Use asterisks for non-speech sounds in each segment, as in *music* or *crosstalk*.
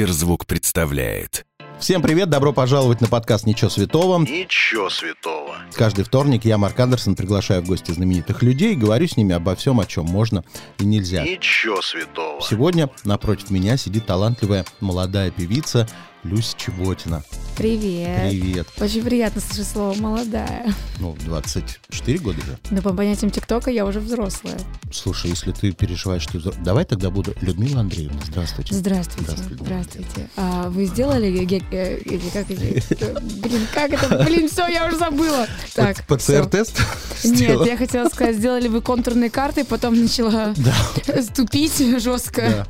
Сберзвук представляет. Всем привет, добро пожаловать на подкаст «Ничего святого». Ничего святого. Каждый вторник я, Марк Андерсон, приглашаю в гости знаменитых людей и говорю с ними обо всем, о чем можно и нельзя. Ничего святого. Сегодня напротив меня сидит талантливая молодая певица Люся Чеботина. Привет. Привет. Очень приятно слышать слово «молодая». Ну, 24 года же. Но по понятиям ТикТока я уже взрослая. Слушай, если ты переживаешь, что... Давай тогда буду... Людмила Андреевна, здравствуйте. Здравствуйте. Здравствуйте. Здравствуйте. А вы сделали... э, как Блин, как это? Блин, все, я уже забыла. Так. ПЦР-тест? Нет, я хотела сказать, сделали вы контурные карты, потом начала Да, ступить жестко.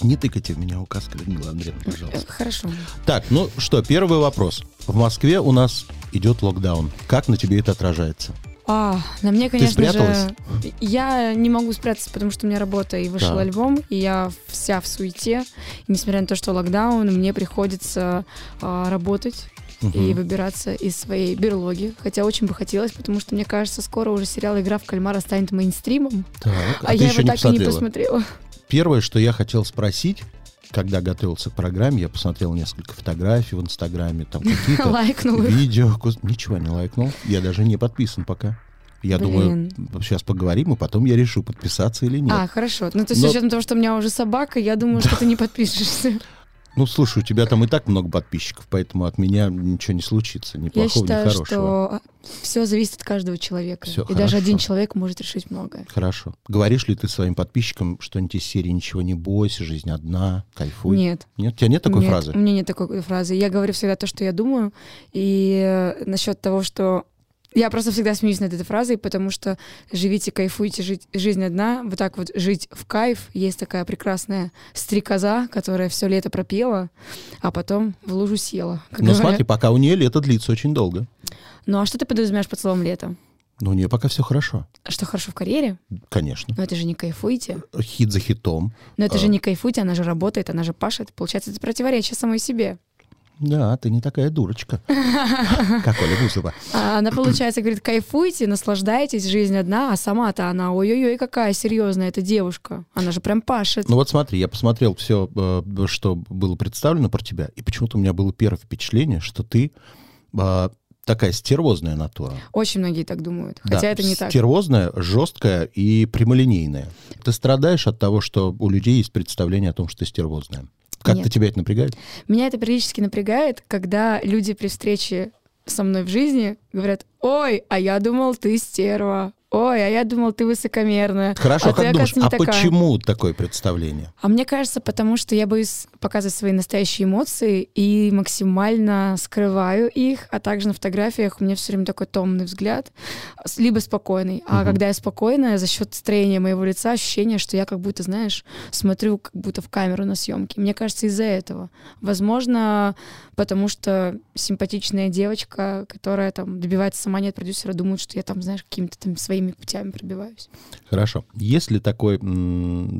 Да. Не тыкайте в меня указкой, Людмила Андреевна, Э, пожалуйста. Хорошо. Так, ну что, первый вопрос. В Москве у нас идет локдаун. Как на тебе это отражается? А, на мне, конечно спряталась? же, я не могу спрятаться, потому что у меня работа и вышел Так. альбом, и я вся в суете. И несмотря на то, что локдаун, мне приходится а, работать и Мгм. выбираться из своей берлоги. Хотя очень бы хотелось, потому что мне кажется, скоро уже сериал «Игра в кальмара» станет мейнстримом, Так, а, ты я его так и не посмотрела? Первое, что я хотел спросить, когда готовился к программе, я посмотрел несколько фотографий в Инстаграме, там какие-то *laughs* Лайкнула. видео. Ничего не лайкнул. Я даже не подписан пока. Я думаю, сейчас поговорим, и потом я решу, подписаться или нет. А, хорошо. Ну, то есть, Но- с учетом того, что у меня уже собака, я думаю, что ты не подпишешься. Ну, слушай, у тебя там и так много подписчиков, поэтому от меня ничего не случится, ни Я плохого, ни считаю, хорошего. что все зависит от каждого человека. Всё и даже один хорошо. человек может решить многое. Хорошо. Говоришь ли ты своим подписчикам что-нибудь из серии «Ничего не бойся, жизнь одна, кайфуй»? Нет. Нет? У тебя нет такой Нет, фразы? У меня нет такой фразы. Я говорю всегда то, что я думаю. И э, насчет того, что я просто всегда смеюсь над этой фразой, потому что живите, кайфуйте, жить, жизнь одна. Вот так вот жить в кайф. Есть такая прекрасная стрекоза, которая все лето пропела, а потом в лужу села. Ну, говорят. смотри, пока у нее лето длится очень долго. Ну а что ты подразумеваешь под словом лето? Но у нее пока все хорошо. Что хорошо в карьере? Конечно. Но это же не кайфуйте. Хит за хитом. Но это А. же не кайфуйте, она же работает, она же пашет. Получается, это противоречие самой себе. Да, ты не такая дурочка. *laughs* Как Оля Бузова. А она, получается, говорит, кайфуйте, наслаждайтесь, жизнь одна, а сама-то она, ой-ой-ой, какая серьезная эта девушка. Она же прям пашет. Ну вот смотри, я посмотрел все, что было представлено про тебя, и почему-то у меня было первое впечатление, что ты э, такая стервозная натура. Очень многие так думают, Да, хотя это не так. Стервозная, жесткая и прямолинейная. Ты страдаешь от того, что у людей есть представление о том, что ты стервозная. Как-то тебя это напрягает? Меня это периодически напрягает, когда люди при встрече со мной в жизни говорят, ой, а я думал, ты стерва. Ой, а я думал, ты высокомерная. Хорошо, а ты, как думаешь, оказывается, не а такая». почему такое представление? А мне кажется, потому что я боюсь показывать свои настоящие эмоции и максимально скрываю их, а также на фотографиях у меня все время такой томный взгляд, либо спокойный. А Мгм. когда я спокойная, за счет строения моего лица ощущение, что я как будто, знаешь, смотрю как будто в камеру на съемке. Мне кажется, из-за этого. Возможно, потому что симпатичная девочка, которая там добивается сама нет продюсера, думает, что я там, знаешь, какими-то там своими путями пробиваюсь. Хорошо. Есть ли такой,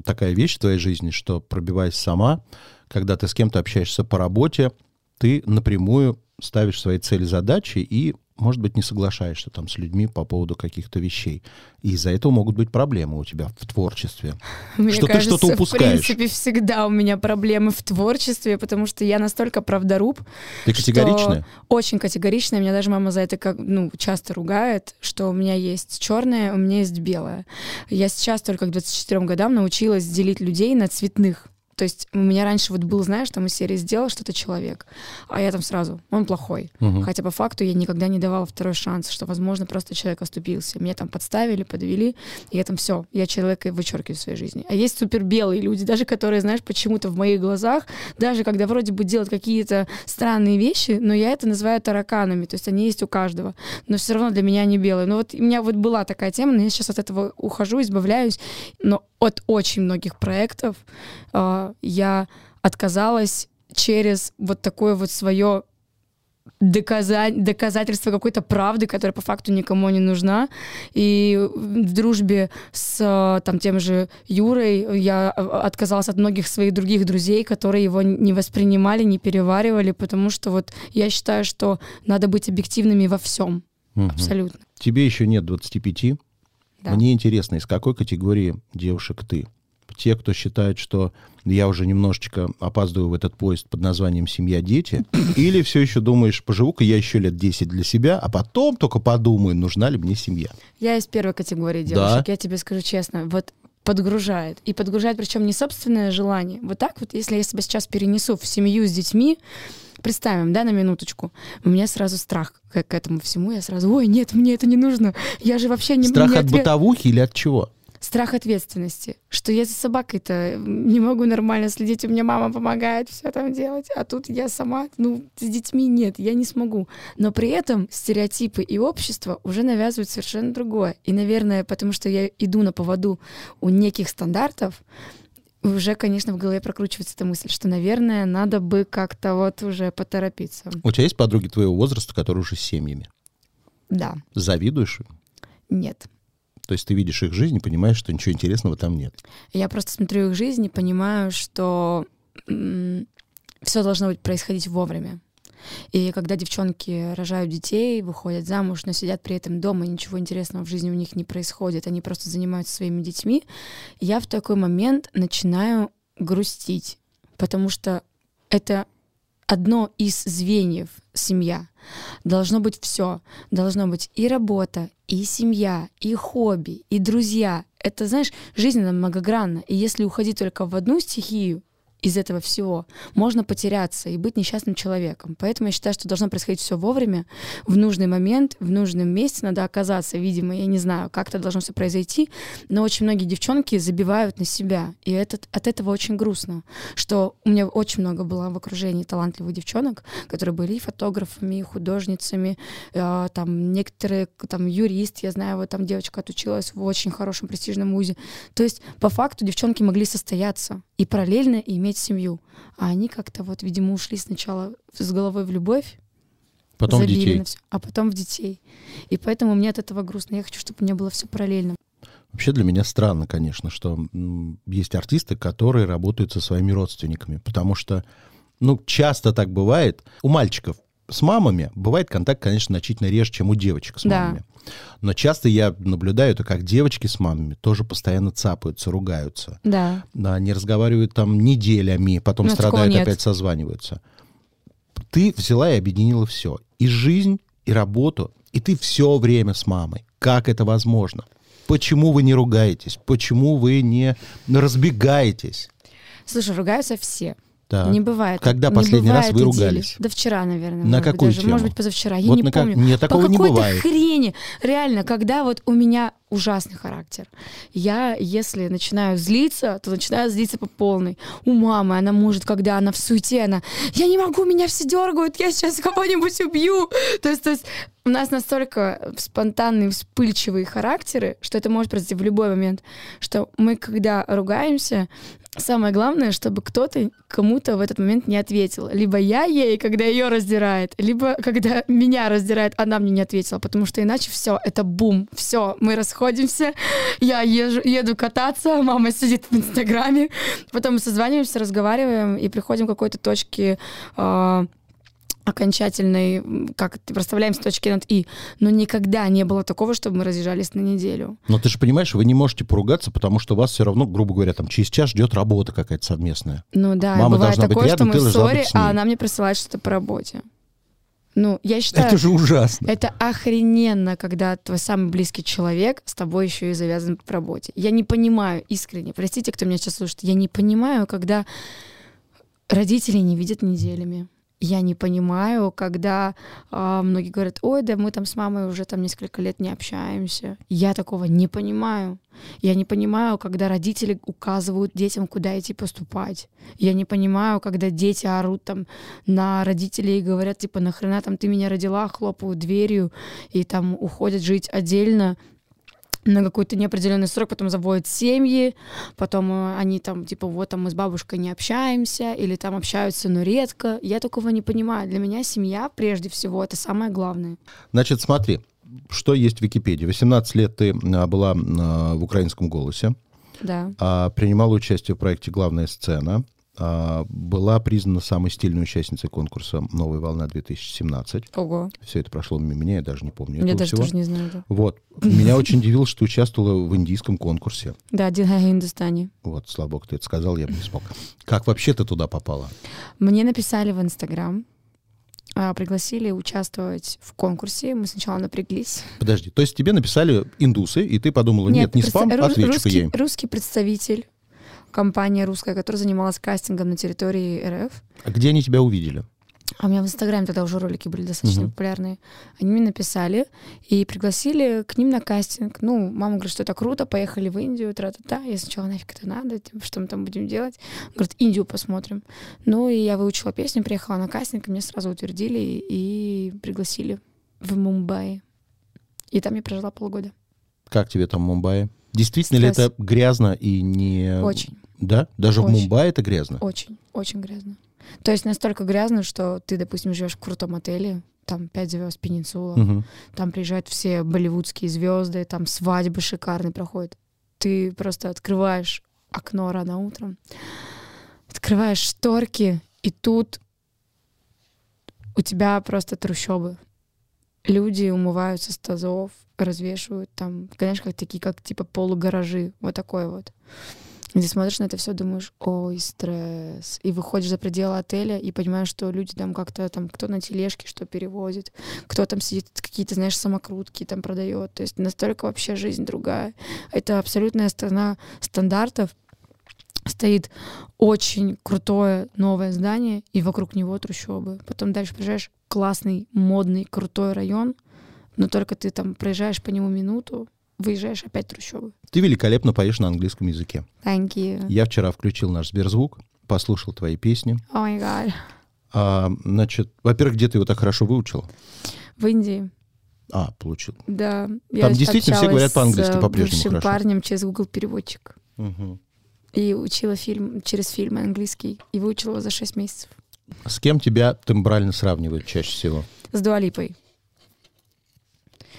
такая вещь в твоей жизни, что пробиваясь сама, когда ты с кем-то общаешься по работе, ты напрямую ставишь свои цели, задачи и, может быть, не соглашаешься там с людьми по поводу каких-то вещей. И из-за этого могут быть проблемы у тебя в творчестве. *laughs* Мне Что ты кажется, что-то упускаешь. В принципе, всегда у меня проблемы в творчестве, потому что я настолько правдоруб, Ты категоричная? очень категоричная. Меня даже мама за это как, ну, часто ругает, что у меня есть черное, у меня есть белое. Я сейчас только к 24 годам научилась делить людей на цветных. То есть у меня раньше вот был, знаешь, там из серии сделал что-то человек, а я там сразу, он плохой. Мгм. Хотя по факту я никогда не давала второй шанс, что, возможно, просто человек оступился. Меня там подставили, подвели, и я там все, я человека вычеркиваю в своей жизни. А есть супер белые люди, даже которые, знаешь, почему-то в моих глазах, даже когда вроде бы делают какие-то странные вещи, но я это называю тараканами, то есть они есть у каждого, но все равно для меня они белые. Ну вот у меня вот была такая тема, но я сейчас от этого ухожу, избавляюсь, но от очень многих проектов э, я отказалась через вот такое вот свое доказать, доказательство какой-то правды, которая по факту никому не нужна. И в дружбе с там, тем же Юрой я э, отказалась от многих своих других друзей, которые его не воспринимали, не переваривали, потому что вот я считаю, что надо быть объективными во всем. Мгм. Абсолютно. Тебе еще нет 25. Да. Мне интересно, из какой категории девушек ты? Те, кто считает, что я уже немножечко опаздываю в этот поезд под названием «Семья, дети», или все еще думаешь, поживу-ка я еще лет 10 для себя, а потом только подумаю, нужна ли мне семья. Я из первой категории девушек, я тебе скажу честно. Вот подгружает. И подгружает, причем не собственное желание. Вот так вот, если я себя сейчас перенесу в семью с детьми, представим, да, на минуточку, у меня сразу страх к, к этому всему, я сразу, ой, нет, мне это не нужно, я же вообще не... Страх не от ответ- бытовухи или от чего? Страх ответственности, что я за собакой-то не могу нормально следить, у меня мама помогает все там делать, а тут я сама, ну, с детьми нет, я не смогу. Но при этом стереотипы и общество уже навязывают совершенно другое. И, наверное, потому что я иду на поводу у неких стандартов, уже, конечно, в голове прокручивается эта мысль, что, наверное, надо бы как-то вот уже поторопиться. У тебя есть подруги твоего возраста, которые уже с семьями? Да, Завидуешь им? нет. То есть ты видишь их жизнь и понимаешь, что ничего интересного там нет. Я просто смотрю их жизнь и понимаю, что все должно быть происходить вовремя. И когда девчонки рожают детей, выходят замуж, но сидят при этом дома, ничего интересного в жизни у них не происходит, они просто занимаются своими детьми, я в такой момент начинаю грустить, потому что это одно из звеньев семья. Должно быть все. Должно быть и работа, и семья, и хобби, и друзья. Это, знаешь, жизнь она многогранна. И если уходить только в одну стихию, из этого всего можно потеряться и быть несчастным человеком. Поэтому я считаю, что должно происходить все вовремя, в нужный момент, в нужном месте надо оказаться. Видимо, я не знаю, как это должно все произойти, но очень многие девчонки забивают на себя. И это, от этого очень грустно, что у меня очень много было в окружении талантливых девчонок, которые были и фотографами, и художницами, э, там некоторые, там юрист, я знаю, вот там девочка отучилась в очень хорошем престижном вузе. То есть по факту девчонки могли состояться и параллельно иметь семью. А они как-то вот, видимо, ушли сначала с головой в любовь, Потом в детей. всё, а потом в детей. И поэтому мне от этого грустно. Я хочу, чтобы у меня было все параллельно. Вообще для меня странно, конечно, что есть артисты, которые работают со своими родственниками, потому что, ну, часто так бывает. У мальчиков с мамами бывает контакт, конечно, значительно реже, чем у девочек с Да. Но часто я наблюдаю это, как девочки с мамами тоже постоянно цапаются, ругаются. Да. Да, они разговаривают там неделями, потом Ну, такого страдают, опять созваниваются. Ты взяла и объединила все. И жизнь, и работу, и ты все время с мамой. Как это возможно? Почему вы не ругаетесь? Почему вы не разбегаетесь? Слушай, ругаются все. Да. Не бывает. Когда не последний раз бывает вы идиллии. ругались? Да вчера, наверное. На какую даже. тему? Может быть, позавчера. Я Вот не на как- помню. Нет, такого По не какой-то бывает. хрени. Реально, когда вот у меня ужасный характер. Я, если начинаю злиться, то начинаю злиться по полной. У мамы она может, когда она в суете, она «Я не могу, меня все дергают, я сейчас кого-нибудь убью». То есть, то есть у нас настолько спонтанные, вспыльчивые характеры, что это может произойти в любой момент, что мы, когда ругаемся, Самое главное, чтобы кто-то кому-то в этот момент не ответил. Либо я ей, когда ее раздирает, либо когда меня раздирает, она мне не ответила, потому что иначе все, это бум, все, мы расходимся, я езжу, еду кататься, мама сидит в Инстаграме, потом мы созваниваемся, разговариваем и приходим к какой-то точке а, окончательной, как ты проставляем с точки над «и». Но никогда не было такого, чтобы мы разъезжались на неделю. Но ты же понимаешь, вы не можете поругаться, потому что вас все равно, грубо говоря, там через час ждет работа какая-то совместная. Ну да, Мама бывает такое, рядом, что мы в ссоре, а она мне присылает что-то по работе. Ну, я считаю, Это же ужасно. это охрененно, когда твой самый близкий человек с тобой еще и завязан по работе. Я не понимаю искренне, простите, кто меня сейчас слушает, я не понимаю, когда родители не видят неделями. Я не понимаю, когда а, многие говорят, ой, да мы там с мамой уже там несколько лет не общаемся. Я такого не понимаю. Я не понимаю, когда родители указывают детям, куда идти поступать. Я не понимаю, когда дети орут там на родителей и говорят, типа, нахрена там ты меня родила, хлопают дверью и там уходят жить отдельно на какой-то неопределенный срок, потом заводят семьи, потом э, они там, типа, вот там мы с бабушкой не общаемся, или там общаются, но редко. Я такого не понимаю. Для меня семья, прежде всего, это самое главное. Значит, смотри, что есть в Википедии. 18 лет ты а, была а, в украинском голосе, Да. а, принимала участие в проекте «Главная сцена». А, была признана самой стильной участницей конкурса «Новая волна-2017». Ого. Все это прошло мимо меня, я даже не помню Я даже всего. тоже не знаю. Да, Вот. Меня очень удивило, что участвовала в индийском конкурсе. *laughs* да Динхай Хиндустани. Вот, слава богу, ты это сказал, я бы не смог. Как вообще ты туда попала? Мне написали в Инстаграм, а, пригласили участвовать в конкурсе. Мы сначала напряглись. Подожди, то есть тебе написали индусы, и ты подумала, нет, не представ- спам, русский, я им. русский представитель, компания русская, которая занималась кастингом на территории РФ. А где они тебя увидели? А у меня в Инстаграме тогда уже ролики были достаточно Мгм. популярные. Они мне написали и пригласили к ним на кастинг. Ну, мама говорит, что это круто, поехали в Индию, тра-та-та. Я сначала, нафиг это надо, типа, что мы там будем делать? Говорит, Индию посмотрим. Ну, и я выучила песню, приехала на кастинг, и меня сразу утвердили и пригласили в Мумбаи. И там я прожила полгода. Как тебе там Мумбаи? Действительно ли Стресс. это грязно и не... Очень, Да? Даже в Очень. Мумбаи это грязно? очень, очень грязно. То есть настолько грязно, что ты, допустим, живешь в крутом отеле, там пять звезд, пеницула, Мгм. Там приезжают все болливудские звезды, там свадьбы шикарные проходят. Ты просто открываешь окно рано утром, открываешь шторки, и тут у тебя просто трущобы. Люди умываются с тазов, развешивают там, конечно, как такие, как типа полугаражи, вот такой вот. И ты смотришь на это все, думаешь, ой, стресс. И выходишь за пределы отеля и понимаешь, что люди там как-то там, кто на тележке что перевозит, кто там сидит, какие-то, знаешь, самокрутки там продает. То есть настолько вообще жизнь другая. Это абсолютная страна стандартов. Стоит очень крутое новое здание, и вокруг него трущобы. Потом дальше приезжаешь классный, модный, крутой район, но только ты там проезжаешь по нему минуту, выезжаешь опять трущобы. Ты великолепно поешь на английском языке. Thank you. Я вчера включил наш Сберзвук, послушал твои песни. Oh my God. А, значит, во-первых, где ты его так хорошо выучил? В Индии. А, получил. Да. Там действительно все говорят по-английски э, по-прежнему хорошо. парнем через Google переводчик. Мгм. И учила фильм через фильм английский. И выучила его за 6 месяцев. С кем тебя тембрально сравнивают чаще всего? С Дуалипой.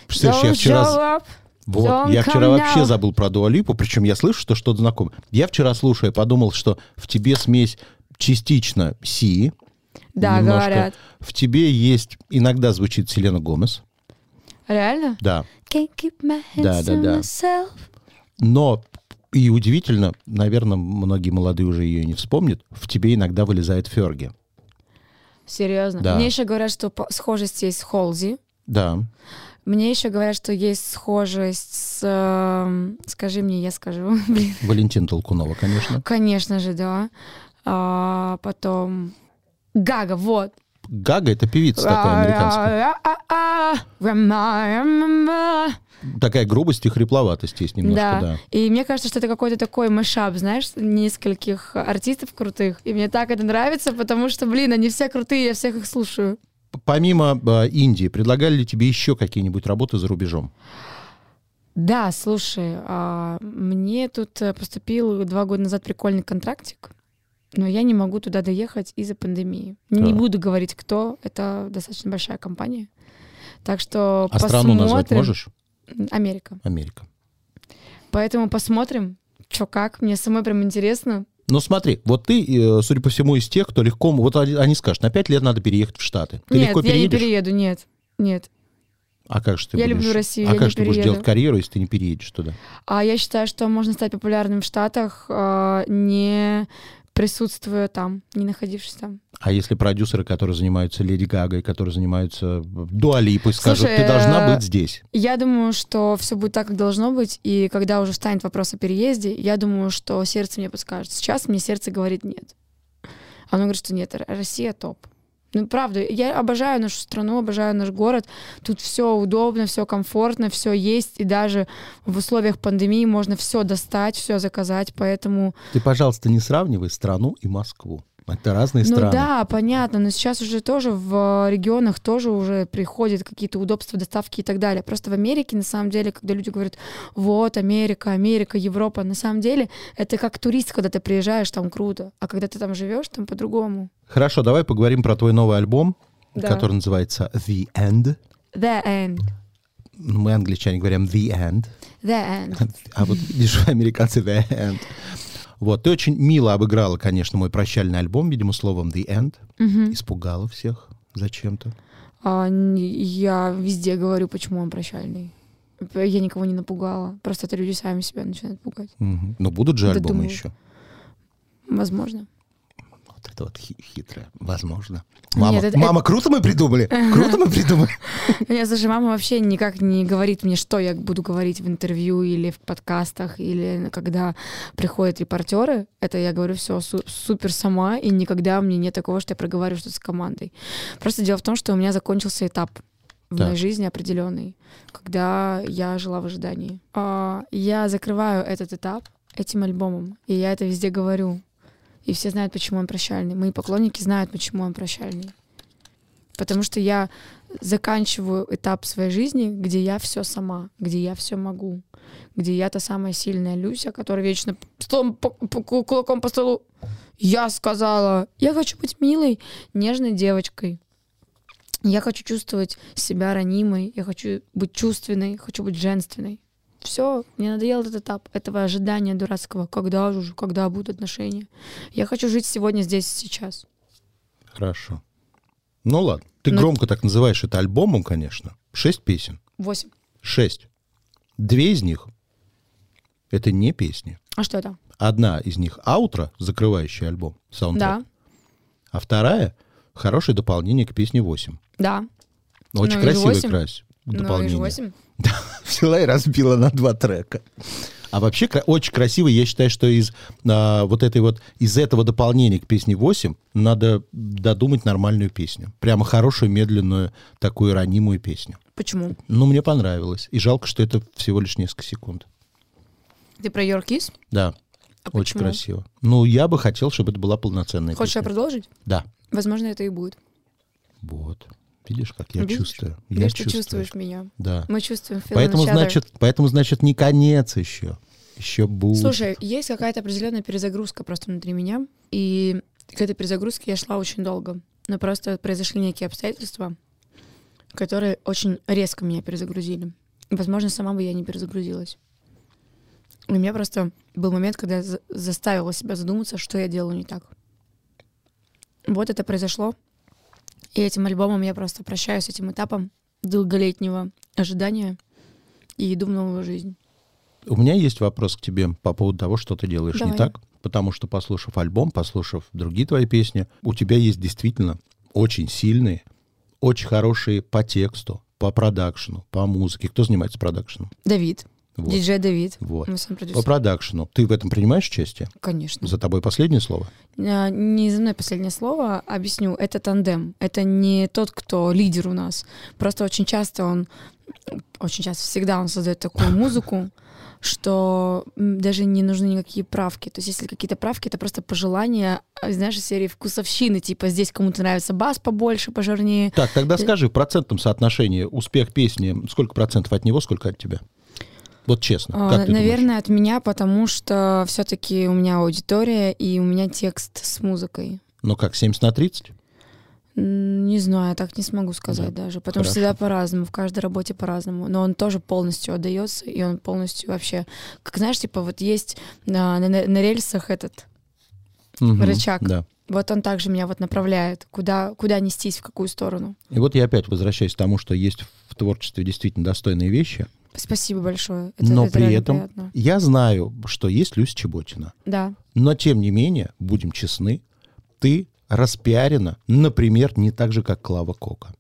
Представляешь, я вчера... Вот, Don't я вчера вообще now. забыл про Дуалипу, причем я слышу, что что-то знакомое. Я вчера, слушая, подумал, что в тебе смесь частично Си, Да, немножко. говорят. В тебе есть, иногда звучит Селена Гомес, Реально? да. Can't keep my hands Да, да, да. myself. Но, и удивительно, наверное, многие молодые уже ее не вспомнят, в тебе иногда вылезает Ферги. Серьезно. Да. Мне еще говорят, что схожесть есть с Холзи. Да. Мне еще говорят, что есть схожесть с... эм, скажи мне, я скажу. *laughs* Блин. Валентина Толкунова, конечно. Конечно же, да. А, потом... Гага, вот. Гага — это певица такая американская. А-а-а, remember. Такая грубость и хрипловатость есть немножко, Да. да. И мне кажется, что это какой-то такой мешап, знаешь, нескольких артистов крутых. И мне так это нравится, потому что, блин, они все крутые, я всех их слушаю. Помимо э, Индии, предлагали ли тебе еще какие-нибудь работы за рубежом? Да, слушай, а, мне тут э, поступил два года назад прикольный контрактик, но я не могу туда доехать из-за пандемии. Не Так. буду говорить, кто. Это достаточно большая компания. Так что А страну назвать посмотрим. можешь? Америка. Америка. Поэтому посмотрим, что как. Мне самой прям интересно. Ну смотри, вот ты, э, судя по всему, из тех, кто легко... Вот они, скажут, на пять лет надо переехать в Штаты. Ты нет, легко я не переедешь? перееду, нет. Нет. А как же ты Я будешь... люблю Россию, а я как не же ты будешь перееду. делать карьеру, если ты не переедешь туда? А я считаю, что можно стать популярным в Штатах, а, не присутствуя там, не находившись там. А если продюсеры, которые занимаются Леди Гагой, которые занимаются Дуалипой, скажут, ты должна э, быть здесь. Я думаю, что все будет так, как должно быть, и когда уже встанет вопрос о переезде, я думаю, что сердце мне подскажет. Сейчас мне сердце говорит нет. Оно говорит, что нет, Россия топ. Ну, правда, я обожаю нашу страну, обожаю наш город. Тут все удобно, все комфортно, все есть, и даже в условиях пандемии можно все достать, все заказать, поэтому... Ты, пожалуйста, не сравнивай страну и Москву. Это разные Ну страны. да, понятно, но сейчас уже тоже в регионах тоже уже приходят какие-то удобства доставки и так далее. Просто в Америке, на самом деле, когда люди говорят, вот, Америка, Америка, Европа, на самом деле это как турист, когда ты приезжаешь, там круто, а когда ты там живешь, там по-другому. Хорошо, давай поговорим про твой новый альбом, Да. который называется The End. The end. Мы, англичане, говорим The End. The end. А вот видишь, американцы The End. Вот, ты очень мило обыграла, конечно, мой прощальный альбом, видимо, словом «The End». Мгм. Испугала всех зачем-то. А, я везде говорю, почему он прощальный. Я никого не напугала. Просто это люди сами себя начинают пугать. Мгм. Но будут же Да альбомы думаю. еще. Возможно. Вот это вот хи- хитрое. Возможно. Мама, это- мама, круто мы придумали? Круто мы придумали? *laughs* Нет, слушай, мама вообще никак не говорит мне, что я буду говорить в интервью или в подкастах, или когда приходят репортеры. Это я говорю все супер сама, и никогда мне нет такого, что я проговариваю что-то с командой. Просто дело в том, что у меня закончился этап в Так. моей жизни определенный, когда я жила в ожидании. А, Я закрываю этот этап этим альбомом, и я это везде говорю. И все знают, почему он прощальный. Мои поклонники знают, почему он прощальный. Потому что я заканчиваю этап своей жизни, где я все сама, где я все могу, где я та самая сильная Люся, которая вечно столом по- по- ку- кулаком по столу. Я сказала, я хочу быть милой, нежной девочкой. Я хочу чувствовать себя ранимой, я хочу быть чувственной, хочу быть женственной. Все, мне надоел этот этап этого ожидания дурацкого. Когда же, уже, когда будут отношения? Я хочу жить сегодня, здесь и сейчас. Хорошо. Ну ладно. Ты Ну- громко так называешь это альбомом, конечно. Шесть песен. Восемь. Шесть. Две из них — это не песни. А что это? Одна из них — аутро, закрывающий альбом, саундтрек. Да, А вторая — хорошее дополнение к песне 8. да. Очень Ну, и же Ну, и же дополнение. восемь. *laughs* Взяла и разбила на два трека. А вообще очень красиво, я считаю, что из а, вот этой вот из этого дополнения к песне 8 надо додумать нормальную песню. Прямо хорошую, медленную, такую ранимую песню. Почему? Ну, мне понравилось. И жалко, что это всего лишь несколько секунд. Ты про Your Kiss? Да, А очень почему? красиво. Ну, я бы хотел, чтобы это была полноценная Хочешь песня. продолжить? Да. Возможно, это и будет. Вот. Видишь, как я Видишь? чувствую. Я Видишь, ты чувствую. чувствуешь меня. Да. Мы чувствуем Поэтому значит, поэтому, значит, не конец еще. Еще будет. Слушай, есть какая-то определенная перезагрузка просто внутри меня, и к этой перезагрузке я шла очень долго. Но просто произошли некие обстоятельства, которые очень резко меня перезагрузили. Возможно, сама бы я не перезагрузилась. У меня просто был момент, когда я за- заставила себя задуматься, что я делаю не так. Вот это произошло. И этим альбомом я просто прощаюсь с этим этапом долголетнего ожидания и иду в новую жизнь. У меня есть вопрос к тебе по поводу того, что ты делаешь Давай. не так. Потому что, послушав альбом, послушав другие твои песни, у тебя есть действительно очень сильные, очень хорошие по тексту, по продакшну, по музыке. Кто занимается продакшеном? Давид. Вот. Диджей Давид. Вот. По продакшну. Ты в этом принимаешь участие? Конечно. За тобой последнее слово? А, Не за мной последнее слово. Объясню. Это тандем. Это не тот, кто лидер у нас. Просто очень часто он, очень часто, всегда он создает такую *laughs* музыку, что даже не нужны никакие правки. То есть если какие-то правки, это просто пожелания, а, знаешь, из серии вкусовщины, типа здесь кому-то нравится бас побольше, пожирнее. Так, тогда Ты- скажи в процентном соотношении успех песни, сколько процентов от него, сколько от тебя? Вот честно. А, как? Наверное, от меня, потому что все-таки у меня аудитория и у меня текст с музыкой. Ну как, 70 на 30? М, Не знаю, так не смогу сказать даже, потому что хорошо. всегда по-разному, в каждой работе по-разному, но он тоже полностью отдается, и он полностью вообще, как знаешь, типа вот есть на, на, на рельсах этот, Мгм, Рычаг. Да. вот он также меня вот направляет, куда, куда нестись, в какую сторону. И вот я опять возвращаюсь к тому, что есть в творчестве действительно достойные вещи, Спасибо большое. Это, но это при этом приятно. я знаю, что есть Люся Чеботина. Да. Но тем не менее, будем честны, ты распиарена, например, не так же, как Клава Кока.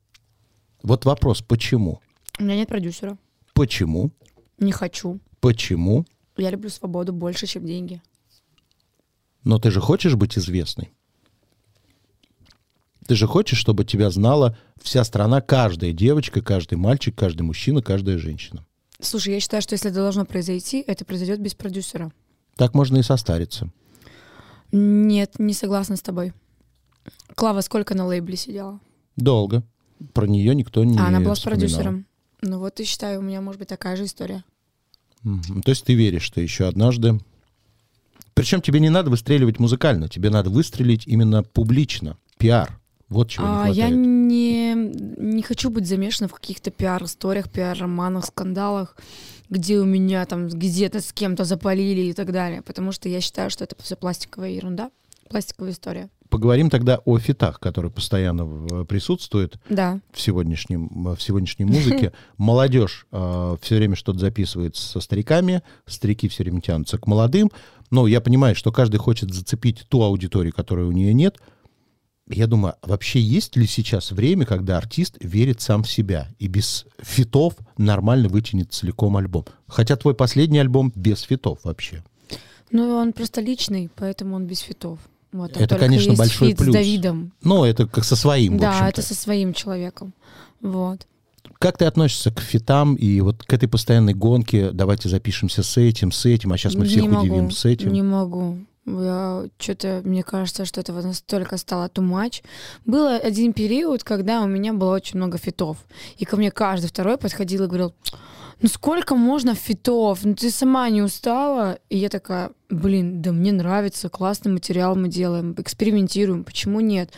Вот вопрос, почему? У меня нет продюсера. Почему? Не хочу. Почему? Я люблю свободу больше, чем деньги. Но ты же хочешь быть известной. Ты же хочешь, чтобы тебя знала вся страна, каждая девочка, каждый мальчик, каждый мужчина, каждая женщина. Слушай, я считаю, что если это должно произойти, это произойдет без продюсера. Так можно и состариться. Нет, не согласна с тобой. Клава сколько на лейбле сидела? Долго. Про нее никто не а она была с продюсером. Ну вот и считаю, у меня может быть такая же история. Мгм. То есть ты веришь, что еще однажды... Причем тебе не надо выстреливать музыкально, тебе надо выстрелить именно публично, пиар. Вот чего А, не я хватает. не, не хочу быть замешана в каких-то пиар-историях, пиар-романах, скандалах. где у меня там где-то с кем-то запалили и так далее. Потому что я считаю, что это все пластиковая ерунда, пластиковая история. Поговорим тогда о фитах, которые постоянно в- присутствуют Да. в, сегодняшнем, в сегодняшней музыке. *laughs* Молодежь все время что-то записывает со стариками, старики все время тянутся к молодым. Но я понимаю, что каждый хочет зацепить ту аудиторию, которой у нее нет. Я думаю, а вообще есть ли сейчас время, когда артист верит сам в себя и без фитов нормально вытянет целиком альбом? Хотя твой последний альбом без фитов вообще. Ну, он просто личный, поэтому он без фитов. Вот, Это, конечно, большой фит плюс. с Давидом. Ну, это как со своим, Да, это со своим человеком. Вот. Как ты относишься к фитам и вот к этой постоянной гонке? Давайте запишемся с этим, с этим, а сейчас мы всех не могу, удивим с этим. Не могу. Что-то, мне кажется, что это настолько стало too much. Был один период, когда у меня было очень много фитов. И ко мне каждый второй подходил и говорил, ну сколько можно фитов? Ну ты сама не устала? И я такая, блин, да мне нравится, классный материал мы делаем, экспериментируем, почему нет?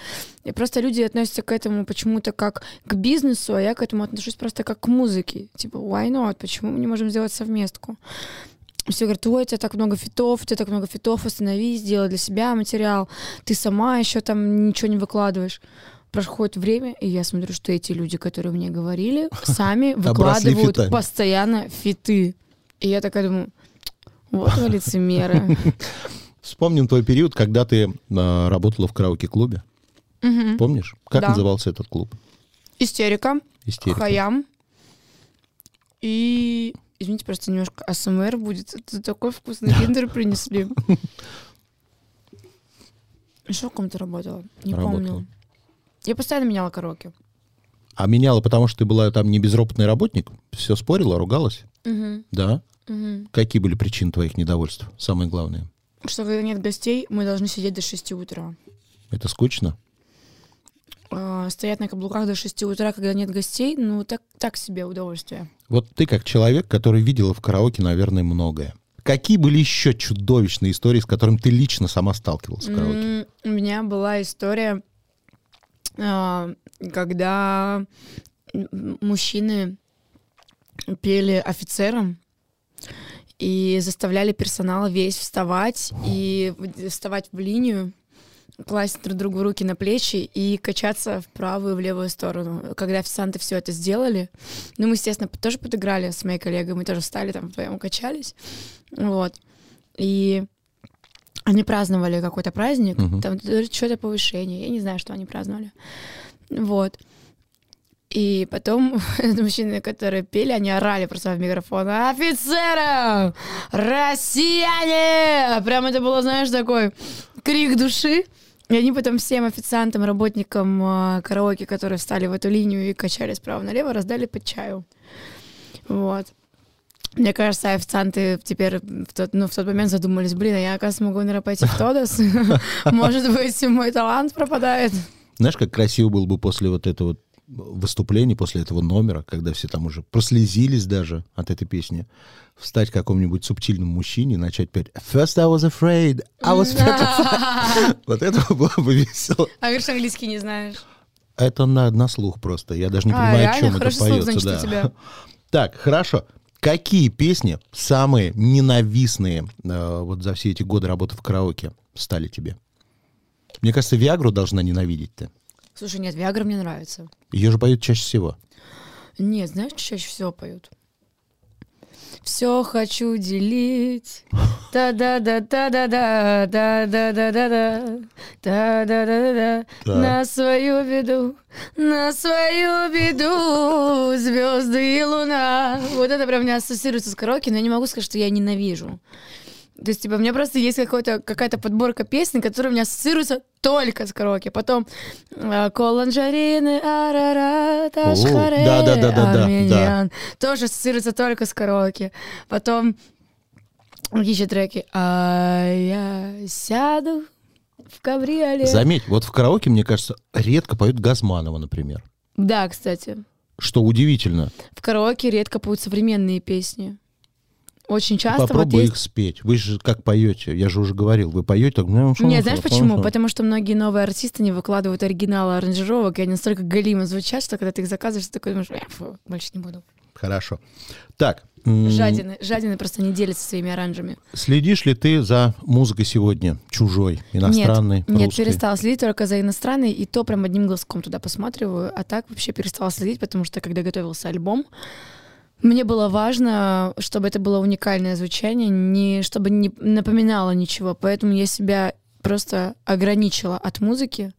И просто люди относятся к этому почему-то как к бизнесу, а я к этому отношусь просто как к музыке. Типа, why not? Почему мы не можем сделать совместку? Все говорят, ой, у тебя так много фитов, у тебя так много фитов, остановись, сделай для себя материал. Ты сама еще там ничего не выкладываешь. Проходит время, и я смотрю, что эти люди, которые мне говорили, *laughs* сами выкладывают постоянно фиты. И я такая думаю, вот вы *laughs* лицемеры. Вспомним твой период, когда ты э, работала в караоке-клубе. Помнишь? Как Да. назывался этот клуб? Истерика, Истерика. хаям. И, извините, просто немножко АСМР будет. Это такой вкусный киндер принесли. *laughs* Что в ком ты работала? Не Работала. помню. Я постоянно меняла караоке. А меняла, потому что ты была там не безропотный работник? Все спорила, ругалась? Мгм, Да? мгм. Какие были причины твоих недовольств? Самые главные. Что когда нет гостей, мы должны сидеть до 6 утра. Это скучно? А, Стоять на каблуках до 6 утра, когда нет гостей, ну так, так себе удовольствие. Вот ты как человек, который видела в караоке, наверное, многое. Какие были еще чудовищные истории, с которыми ты лично сама сталкивалась в караоке? М, У меня была история, а, когда мужчины пели офицерам и заставляли персонал весь вставать и вставать в линию, класть друг другу руки на плечи и качаться в правую и в левую сторону. Когда официанты все это сделали, ну, мы, естественно, тоже подыграли с моей коллегой, мы тоже встали там вдвоем качались, вот. И они праздновали какой-то праздник, Мгм. там что-то повышение, я не знаю, что они праздновали. Вот. И потом *laughs* мужчины, которые пели, они орали просто в микрофон. Офицерам! Россияне! Прям это было, знаешь, такой крик души. И они потом всем официантам, работникам э, караоке, которые встали в эту линию и качали справа налево, раздали по чаю. Вот. Мне кажется, официанты теперь в тот, ну, в тот момент задумались, блин, а я, оказывается, могу, наверное, пойти в Тодос. *laughs* Может быть, мой талант пропадает. Знаешь, как красиво было бы после вот этого выступления, после этого номера, когда все там уже прослезились даже от этой песни, встать какому-нибудь субтильному мужчине и начать петь «First I was afraid, I was petrified». Вот это было бы весело. А говоришь, английский не знаешь. Это на, на слух просто. Я даже не А, понимаю, о чем это поется. да. Так, хорошо. Какие песни самые ненавистные э, вот за все эти годы работы в караоке стали тебе? Мне кажется, Виагру должна ненавидеть ты. Слушай, нет, Виагра мне нравится. Ее же поют чаще всего. Нет, знаешь, чаще всего поют? Все хочу делить. та да да та да да та да да да да та да да да да На свою беду, на свою беду, звезды и луна. Вот это прям меня ассоциируется с караоке, но я не могу сказать, что я ненавижу. То есть, типа, у меня просто есть какая-то подборка песен, которые у меня ассоциируются только с караоке. Потом э, Коланжарины, Арарат, О, Ашхаре, да-да-да-да-да, Армяньян. Тоже ассоциируется только с караоке. Потом еще треки? А я сяду в кабриолет. Заметь, вот в караоке, мне кажется, редко поют Газманова, например. Да, кстати. Что удивительно. В караоке редко поют современные песни. Очень часто вот Попробуй есть их спеть. Вы же как поете? Я же уже говорил, вы поете так... ну, Нет, знаешь почему? Потому что многие новые артисты не выкладывают оригиналы аранжировок, и они настолько галимо звучат, что когда ты их заказываешь, ты такой думаешь, «Э, фу, больше не буду. Хорошо. Так. Жадины. Жадины просто не делятся своими оранжами. Следишь ли ты за музыкой сегодня? Чужой, иностранной, Нет, русской? перестала следить только за иностранной, и то прям одним глазком туда посматриваю, а так вообще перестала следить, потому что когда готовился альбом, мне было важно, чтобы это было уникальное звучание, не, чтобы не напоминало ничего, поэтому я себя просто ограничила от музыки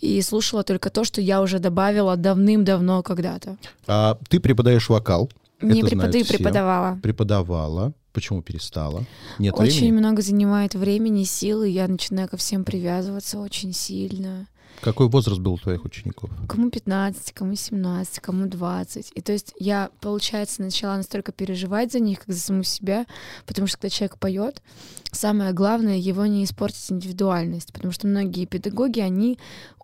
и слушала только то, что я уже добавила давным-давно когда-то. А ты преподаешь вокал. Не это преподаю, преподавала. Преподавала. Почему перестала? Нет Очень времени? много занимает времени, силы, я начинаю ко всем привязываться очень сильно. Какой возраст был у твоих учеников? Кому 15, кому 17, кому 20. И то есть я, получается, начала настолько переживать за них, как за саму себя, потому что когда человек поет, самое главное его не испортить индивидуальность, потому что многие педагоги, они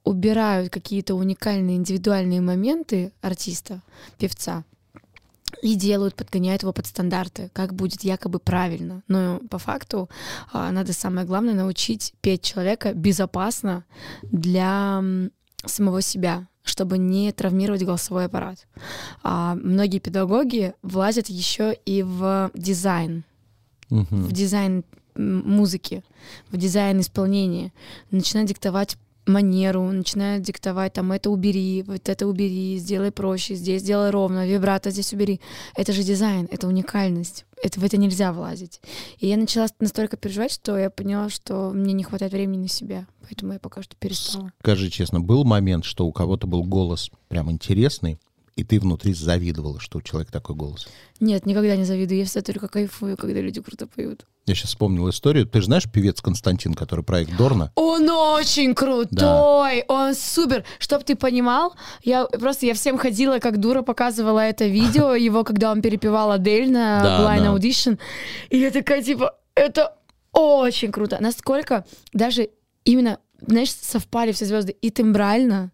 убирают какие-то уникальные индивидуальные моменты артиста, певца, и делают, подгоняют его под стандарты, как будет якобы правильно. Но по факту а, надо самое главное научить петь человека безопасно для самого себя, чтобы не травмировать голосовой аппарат. А многие педагоги влазят еще и в дизайн, Мгм. в дизайн музыки, в дизайн исполнения, начинают диктовать манеру, начинают диктовать там это убери, вот это убери, сделай проще, здесь сделай ровно, вибрато здесь убери. Это же дизайн, это уникальность. Это, в это нельзя влазить. И я начала настолько переживать, что я поняла, что мне не хватает времени на себя. Поэтому я пока что перестала. Скажи честно, был момент, что у кого-то был голос прям интересный, и ты внутри завидовала, что у человека такой голос? Нет, никогда не завидую. Я всегда только кайфую, когда люди круто поют. Я сейчас вспомнил историю. Ты же знаешь певец Константин, который проект Дорна? Он очень крутой, он супер. Чтоб ты понимал, я просто я всем ходила как дура, показывала это видео *laughs* его, когда он перепевал Адель на Да, Blind да. Audition. И я такая, типа, это очень круто. Насколько даже именно, знаешь, совпали все звезды и тембрально,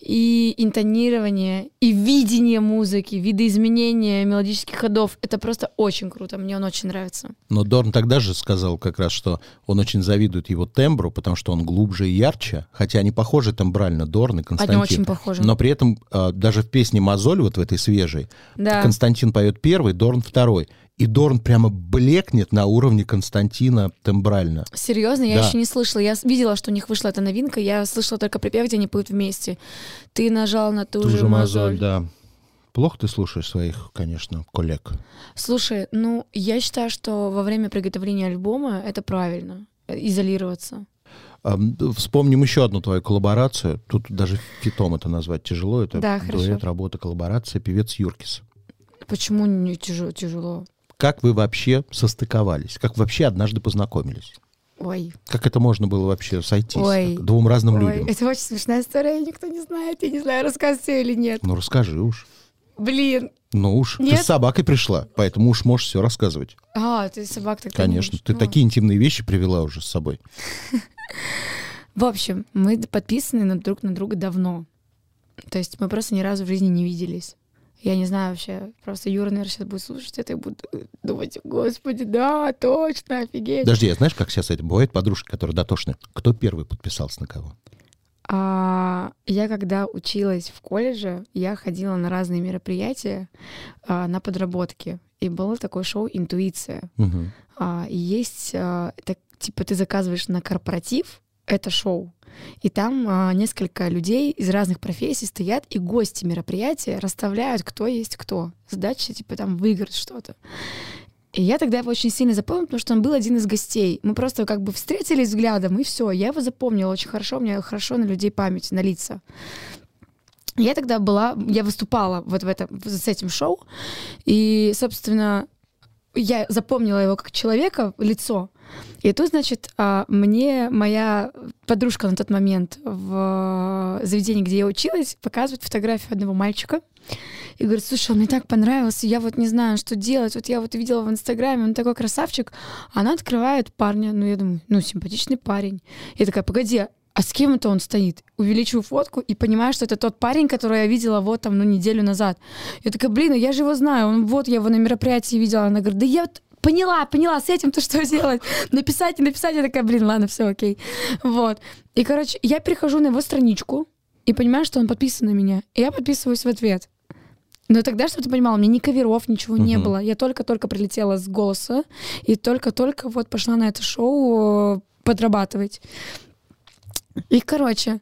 и интонирование, и видение музыки, видоизменение мелодических ходов. Это просто очень круто. Мне он очень нравится. Но Дорн тогда же сказал как раз, что он очень завидует его тембру, потому что он глубже и ярче, хотя они похожи тембрально, Дорн и Константин. Они очень похожи. Но при этом а, даже в песне «Мозоль», вот в этой свежей, Да. Константин поет первый, Дорн второй. И Дорн прямо блекнет на уровне Константина тембрально. Серьезно, я Да. еще не слышала. Я видела, что у них вышла эта новинка. Я слышала только припев, где они поют вместе. Ты нажал на ту, Ту же же мозоль. мозоль, да. Плохо ты слушаешь своих, конечно, коллег. Слушай, ну я считаю, что во время приготовления альбома это правильно э, изолироваться. Вспомним еще одну твою коллаборацию. Тут даже фитом это назвать тяжело. Это Да, хорошо. дуэт, работа, коллаборация, певец Юркис. Почему не тяжело? тяжело? Как вы вообще состыковались? Как вообще однажды познакомились? Ой, Как это можно было вообще сойтись Ой. так, двум разным ой, людям? это очень смешная история, никто не знает. Я не знаю, рассказывать или нет. Ну расскажи уж. Блин. Ну уж. Ты Нет? с собакой пришла, поэтому уж можешь все рассказывать. А, ты собак так Конечно. Ты Ну. такие интимные вещи привела уже с собой. *laughs* В общем, мы подписаны друг на друга давно. То есть мы просто ни разу в жизни не виделись. Я не знаю вообще, просто Юра, наверное, сейчас будет слушать это и будет думать, господи, да, точно, офигеть. Подожди, а знаешь, как сейчас это бывает? Подружки, которые дотошны. Кто первый подписался на кого? А, я когда училась в колледже, я ходила на разные мероприятия а, на подработки. И было такое шоу «Интуиция». Мгм. А, есть, а, так, типа, ты заказываешь на корпоратив это шоу, и там а, несколько людей из разных профессий стоят, и гости мероприятия расставляют, кто есть кто. Задача, типа, там, выиграть что-то. И я тогда его очень сильно запомнила, потому что он был один из гостей. Мы просто как бы встретились взглядом, и все. Я его запомнила очень хорошо, у меня хорошо на людей память, на лица. Я тогда была, я выступала вот в этом, с этим шоу, и, собственно, я запомнила его как человека, лицо. И тут, значит, а, мне моя подружка на тот момент в заведении, где я училась, показывает фотографию одного мальчика и говорит, слушай, он мне так понравился, я вот не знаю, что делать, вот я вот видела в Инстаграме, он такой красавчик. Она открывает парня, ну, я думаю, ну, симпатичный парень. Я такая, погоди, а с кем это он стоит? Увеличиваю фотку и понимаю, что это тот парень, которого я видела вот там, ну, неделю назад. Я такая, блин, ну я же его знаю, он вот, я его на мероприятии видела. Она говорит, да я поняла, поняла, с этим-то что делать? Написать и написать. Я такая, блин, ладно, все окей. Вот. И, короче, я перехожу на его страничку и понимаю, что он подписан на меня. И я подписываюсь в ответ. Но тогда, что ты понимала, у меня ни коверов, ничего не Мгм. было. Я только-только прилетела с голоса и только-только вот пошла на это шоу э, подрабатывать. И, короче,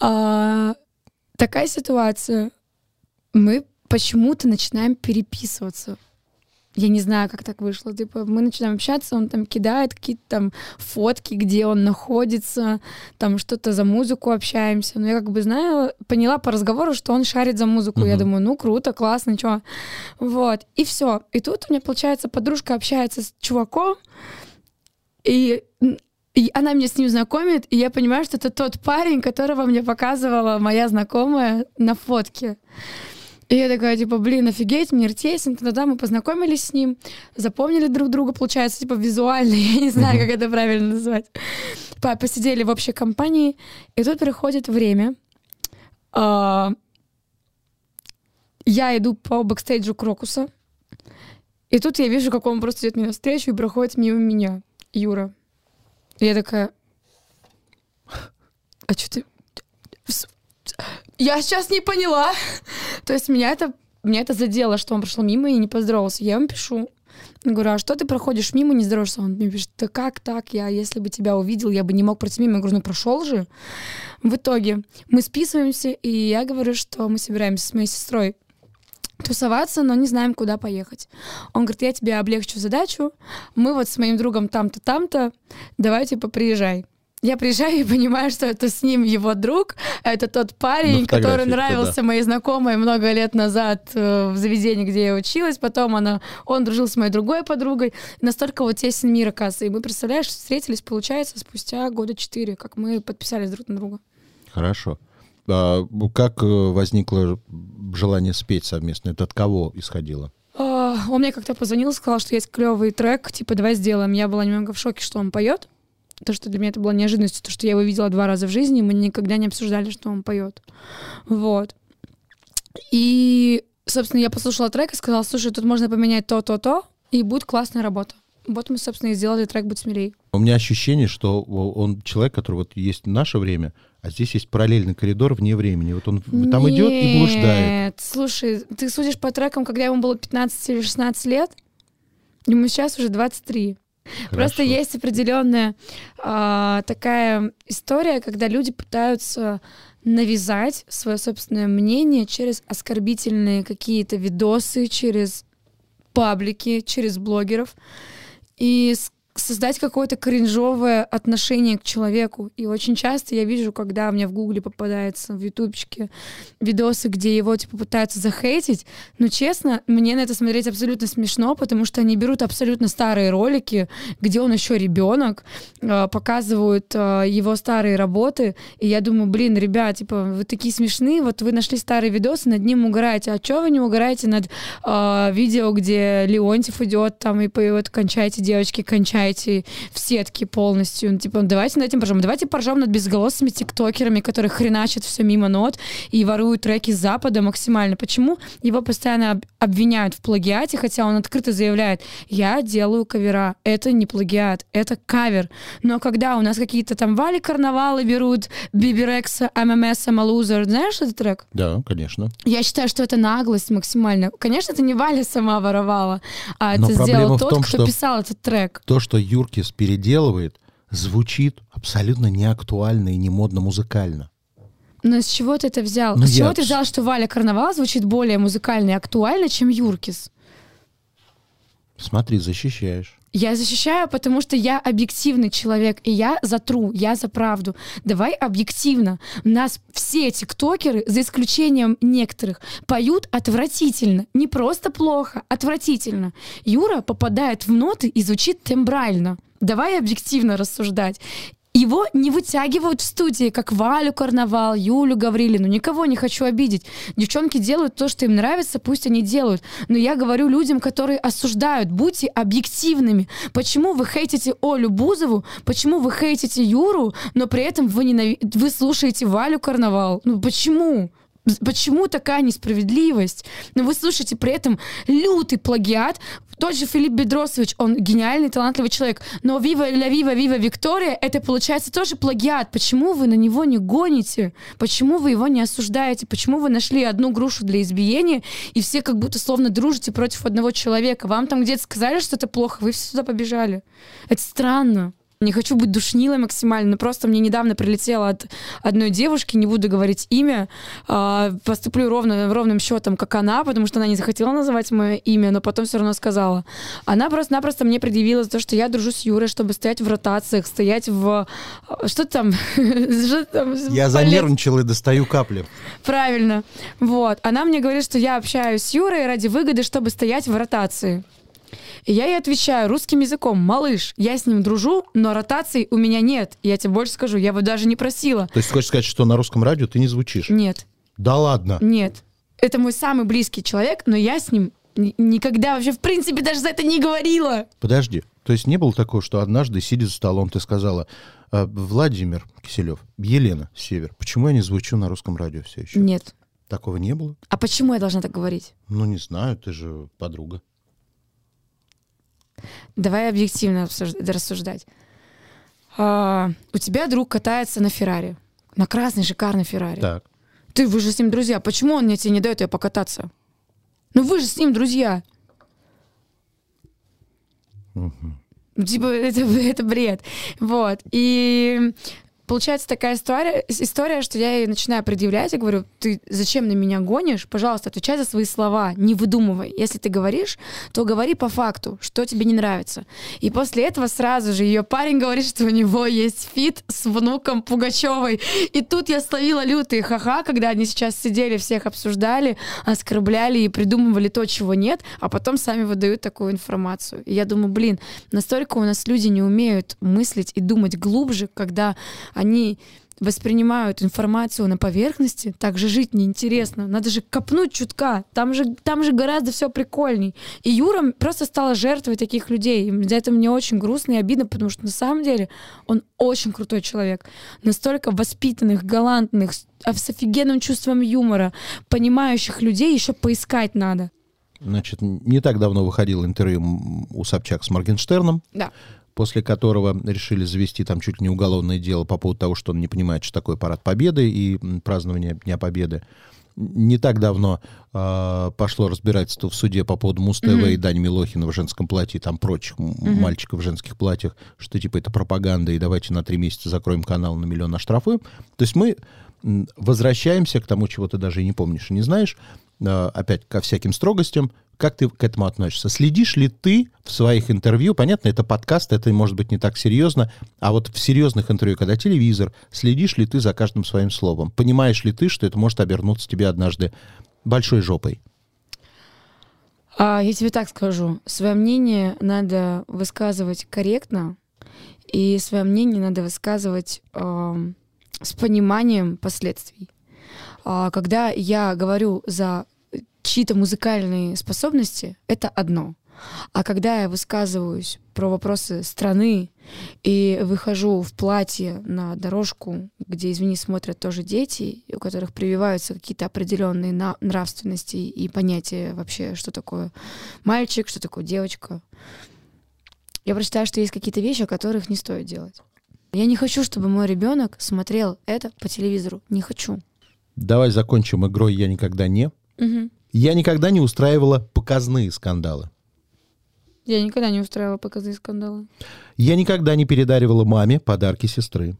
а, такая ситуация. Мы почему-то начинаем переписываться. Я не знаю, как так вышло. Типа, мы начинаем общаться, он там кидает какие-то там фотки, где он находится, там что-то за музыку общаемся. Но я как бы знаю, поняла по разговору, что он шарит за музыку. Я Мгм. думаю, ну круто, классно, чё. Вот. И все. И тут у меня, получается, подружка общается с чуваком, и, и она меня с ним знакомит, и я понимаю, что это тот парень, которого мне показывала моя знакомая на фотке. И я такая, типа, блин, офигеть, мир тесен. Тогда мы познакомились с ним, запомнили друг друга, получается, типа, визуально. *laughs* Я не знаю, как это правильно назвать. По- Посидели в общей компании, и тут приходит время. а, Я иду по бэкстейджу Крокуса, и тут я вижу, как он просто идет мне навстречу и проходит мимо меня, Юра. И я такая, а что ты... Я сейчас не поняла. То есть меня это, меня это задело, что он прошел мимо и не поздоровался. Я ему пишу, говорю, а что ты проходишь мимо, не здороваешься? Он мне пишет, да как так? Я, если бы тебя увидел, я бы не мог пройти мимо. Я говорю, ну прошел же. В итоге мы списываемся, и я говорю, что мы собираемся с моей сестрой тусоваться, но не знаем, куда поехать. Он говорит, я тебе облегчу задачу, мы вот с моим другом там-то, там-то, давай, типа, приезжай. Я приезжаю и понимаю, что это с ним его друг, это тот парень, который нравился моей знакомой много лет назад э, в заведении, где я училась, потом она, он дружил с моей другой подругой, настолько вот тесен мир, оказывается. И мы, представляешь, встретились, получается, спустя года четыре, как мы подписались друг на друга. Хорошо. А как э, возникло желание спеть совместно? Это от кого исходило? А, Он мне как-то позвонил, сказал, что есть клевый трек, типа, давай сделаем. Я была немного в шоке, что он поет. То, что для меня это была неожиданностью, то, что я его видела два раза в жизни, и мы никогда не обсуждали, что он поет. Вот. И, собственно, я послушала трек и сказала, слушай, тут можно поменять то-то-то, и будет классная работа. Вот мы, собственно, и сделали трек «Будь смелей». У меня ощущение, что он человек, который вот есть наше время, а здесь есть параллельный коридор вне времени. Вот он там идет и блуждает. Нет, слушай, ты судишь по трекам, когда ему было 15 или 16 лет, ему сейчас уже 23. Просто Хорошо. есть определенная а, такая история, когда люди пытаются навязать свое собственное мнение через оскорбительные какие-то видосы, через паблики, через блогеров. И с- создать какое-то кринжовое отношение к человеку. И очень часто я вижу, когда мне в гугле попадается, в ютубчике, видосы, где его типа пытаются захейтить, но честно, мне на это смотреть абсолютно смешно, потому что они берут абсолютно старые ролики, где он еще ребенок, э, показывают э, его старые работы, и я думаю, блин, ребят, типа, вы такие смешные, вот вы нашли старые видосы, над ним угораете, а что вы не угораете над э, видео, где Леонтьев идет там и поет «Кончайте, девочки, кончайте» в сетке полностью. Ну, типа, давайте над этим поржем. Давайте поржем над безголосыми тиктокерами, которые хреначат все мимо нот и воруют треки с Запада максимально. Почему его постоянно об- обвиняют в плагиате, хотя он открыто заявляет, я делаю кавера, это не плагиат, это кавер. Но когда у нас какие-то там Вали Карнавалы берут, Биберекса, ММС, Амалузер, знаешь этот трек? Да, конечно. Я считаю, что это наглость максимально. Конечно, это не Валя сама воровала, а Но это сделал тот, том, кто писал этот трек. То, что Юркис переделывает, звучит абсолютно неактуально и не модно музыкально. Но с чего ты это взял? Ну, с чего я- ты взял, что Валя Карнавал звучит более музыкально и актуально, чем Юркис? Смотри, защищаешь. Я защищаю, потому что я объективный человек, и я за тру, я за правду. Давай объективно. У нас все тиктокеры, за исключением некоторых, поют отвратительно. Не просто плохо, отвратительно. Юра попадает в ноты и звучит тембрально. Давай объективно рассуждать. Его не вытягивают в студии, как Валю Карнавал, Юлю Гаврилину. Никого не хочу обидеть. Девчонки делают то, что им нравится, пусть они делают. Но я говорю людям, которые осуждают, будьте объективными. Почему вы хейтите Олю Бузову? Почему вы хейтите Юру, но при этом вы, ненави- вы слушаете Валю Карнавал? Ну почему? Почему такая несправедливость? Но вы слушаете при этом лютый плагиат. Тот же Филипп Бедросович, он гениальный, талантливый человек. Но «Вива ля Вива Вива Виктория» — это, получается, тоже плагиат. Почему вы на него не гоните? Почему вы его не осуждаете? Почему вы нашли одну грушу для избиения, и все как будто словно дружите против одного человека? Вам там где-то сказали, что это плохо, вы все сюда побежали. Это странно. Не хочу быть душнилой максимально, но просто мне недавно прилетело от одной девушки, не буду говорить имя, а, поступлю ровно, ровным счетом, как она, потому что она не захотела называть мое имя, но потом все равно сказала. Она просто-напросто мне предъявила за то, что я дружу с Юрой, чтобы стоять в ротациях, стоять в... Что там? *laughs* Что там? Я занервничал и достаю капли. Правильно. Вот. Она мне говорит, что я общаюсь с Юрой ради выгоды, чтобы стоять в ротации. И я ей отвечаю русским языком, малыш, я с ним дружу, но ротаций у меня нет. Я тебе больше скажу, я его даже не просила. То есть ты хочешь сказать, что на русском радио ты не звучишь? Нет, Да ладно. нет. Это мой самый близкий человек, но я с ним ни- никогда вообще, в принципе, даже за это не говорила. Подожди. То есть не было такого, что однажды, сидя за столом, ты сказала, «А, Владимир Киселев, Елена Север, почему я не звучу на русском радио все еще? Нет. Такого не было? А почему я должна так говорить? Ну, не знаю, ты же подруга. Давай объективно рассуждать. А, у тебя друг катается на Феррари. На красной шикарной Феррари. Так. Ты, вы же с ним друзья. Почему он мне тебе не дает ее покататься? Ну вы же с ним друзья. Ну, Типа, это, *laughs* это бред. Вот. И получается такая история, история, что я ей начинаю предъявлять и говорю, ты зачем на меня гонишь? Пожалуйста, отвечай за свои слова, не выдумывай. Если ты говоришь, то говори по факту, что тебе не нравится. И после этого сразу же ее парень говорит, что у него есть фит с внуком Пугачевой. И тут я словила лютые ха-ха, когда они сейчас сидели, всех обсуждали, оскорбляли и придумывали то, чего нет, а потом сами выдают такую информацию. И я думаю, блин, настолько у нас люди не умеют мыслить и думать глубже, когда они воспринимают информацию на поверхности, так же жить неинтересно. Надо же копнуть чутка. Там же, там же гораздо все прикольней. И Юра просто стала жертвой таких людей. И за это мне очень грустно и обидно, потому что на самом деле он очень крутой человек. Настолько воспитанных, галантных, с с офигенным чувством юмора, понимающих людей еще поискать надо. Значит, не так давно выходило интервью у Собчак с Моргенштерном, Да. После которого решили завести там чуть ли не уголовное дело по поводу того, что он не понимает, что такое парад Победы и празднование Дня Победы. Не так давно э, пошло разбирательство в суде по поводу Муз-ТВ и Дани Милохина в женском платье, и там прочих м, мальчиков в женских платьях, что типа это пропаганда, и давайте на три месяца закроем канал на миллион оштрафуем. То есть мы возвращаемся к тому, чего ты даже и не помнишь и не знаешь, опять ко всяким строгостям. Как ты к этому относишься? Следишь ли ты в своих интервью, понятно, это подкаст, это может быть не так серьезно, а вот в серьезных интервью, когда телевизор, следишь ли ты за каждым своим словом? Понимаешь ли ты, что это может обернуться тебе однажды большой жопой? А, я тебе так скажу. Свое мнение надо высказывать корректно, и свое мнение надо высказывать эм, с пониманием последствий. А, когда я говорю за чьи-то музыкальные способности, это одно. А когда я высказываюсь про вопросы страны и выхожу в платье на дорожку, где, извини, смотрят тоже дети, у которых прививаются какие-то определенные на- нравственности и понятия вообще, что такое мальчик, что такое девочка, я прочитаю, что есть какие-то вещи, о которых не стоит делать. Я не хочу, чтобы мой ребенок смотрел это по телевизору. Не хочу. Давай закончим игрой «Я никогда не». Мгм. Я никогда не устраивала показные скандалы. Я никогда не устраивала показы и скандалы. Я никогда не передаривала маме подарки сестры.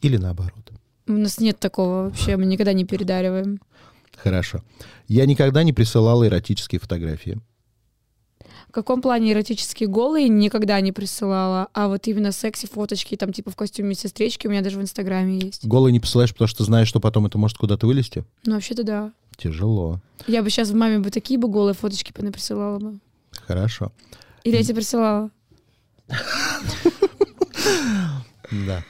Или наоборот. У нас нет такого вообще, мы никогда не передариваем. Хорошо. Я никогда не присылала эротические фотографии. В каком плане эротические голые никогда не присылала, а вот именно секси-фоточки, там типа в костюме сестрички у меня даже в Инстаграме есть. Голые не посылаешь, потому что знаешь, что потом это может куда-то вылезти? Ну, вообще-то да. Тяжело. Я бы сейчас в маме бы такие бы голые фоточки бы присылала бы. Хорошо. Или я тебе присылала? Да.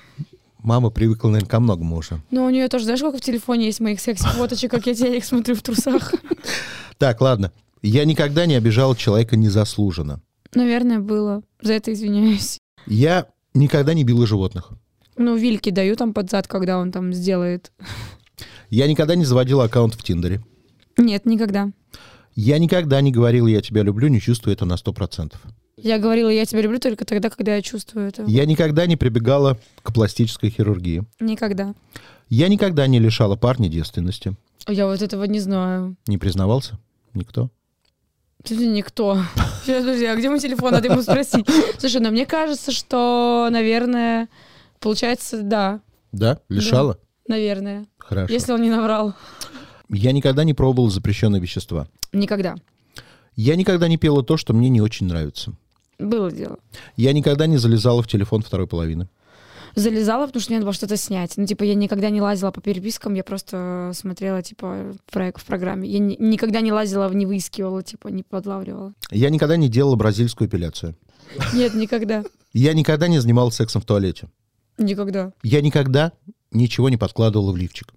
Мама привыкла, наверное, ко многому уже. Ну, у нее тоже, знаешь, сколько в телефоне есть моих секси-фоточек, как я тебя их смотрю в трусах? Так, ладно. Я никогда не обижал человека незаслуженно. Наверное, было. За это извиняюсь. Я никогда не била животных. Ну, вильки даю там под зад, когда он там сделает. Я никогда не заводил аккаунт в Тиндере. Нет, никогда. Я никогда не говорил «я тебя люблю», не чувствую это на 100%. Я говорила, я тебя люблю только тогда, когда я чувствую это. Я никогда не прибегала к пластической хирургии. Никогда. Я никогда не лишала парня девственности. Я вот этого не знаю. Не признавался? Никто? Никто. Сейчас, подожди, а где мой телефон? Надо ему спросить. Слушай, ну мне кажется, что, наверное, получается, да, Да? Лишала? наверное. Хорошо. Если он не наврал. Я никогда не пробовал запрещенные вещества. Никогда. Я никогда не пела то, что мне не очень нравится. Было дело. Я никогда не залезала в телефон второй половины. Залезала, потому что мне надо было что-то снять. Ну, типа, я никогда не лазила по перепискам, я просто смотрела, типа, проект, в программе. Я ни- никогда не лазила, не выискивала, типа, не подлавливала. Я никогда не делала бразильскую эпиляцию. Нет, никогда. Я никогда не занимался сексом в туалете. Никогда. Я никогда ничего не подкладывала в лифчик.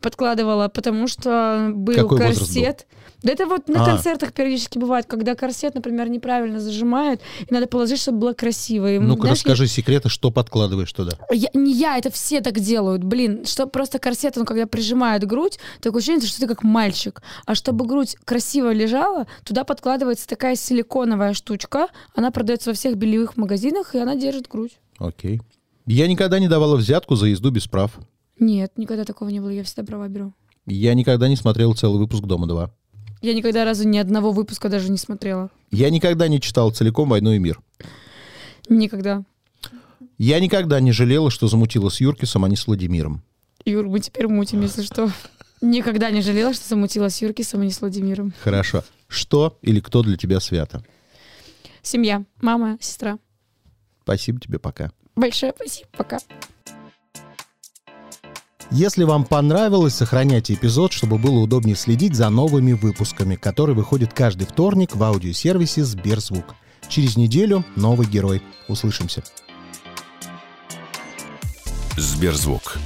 Подкладывала, потому что был Какой корсет. Да это вот на А. концертах периодически бывает, когда корсет, например, неправильно зажимают, и надо положить, чтобы было красиво. И, Ну-ка, знаешь, расскажи секреты, что подкладываешь туда. Я, не я, это все так делают, блин. Что просто корсет, он когда прижимает грудь, такое ощущение, что ты как мальчик. А чтобы грудь красиво лежала, туда подкладывается такая силиконовая штучка. Она продается во всех бельевых магазинах, и она держит грудь. Окей. Я никогда не давала взятку за езду без прав. Нет, никогда такого не было, я всегда права беру. Я никогда не смотрел целый выпуск «Дома-2». Я никогда разу ни одного выпуска даже не смотрела. Я никогда не читал целиком «Войну и мир». Никогда. Я никогда не жалела, что замутила с Юркисом, а не с Владимиром. Юр, мы теперь мутим, если что. Никогда не жалела, что замутила с Юркисом и не с Владимиром. Хорошо. Что или кто для тебя свято? Семья, мама, сестра. Спасибо тебе, пока. Большое спасибо, пока. Если вам понравилось, сохраняйте эпизод, чтобы было удобнее следить за новыми выпусками, которые выходят каждый вторник в аудиосервисе Сберзвук. Через неделю новый герой. Услышимся. Сберзвук.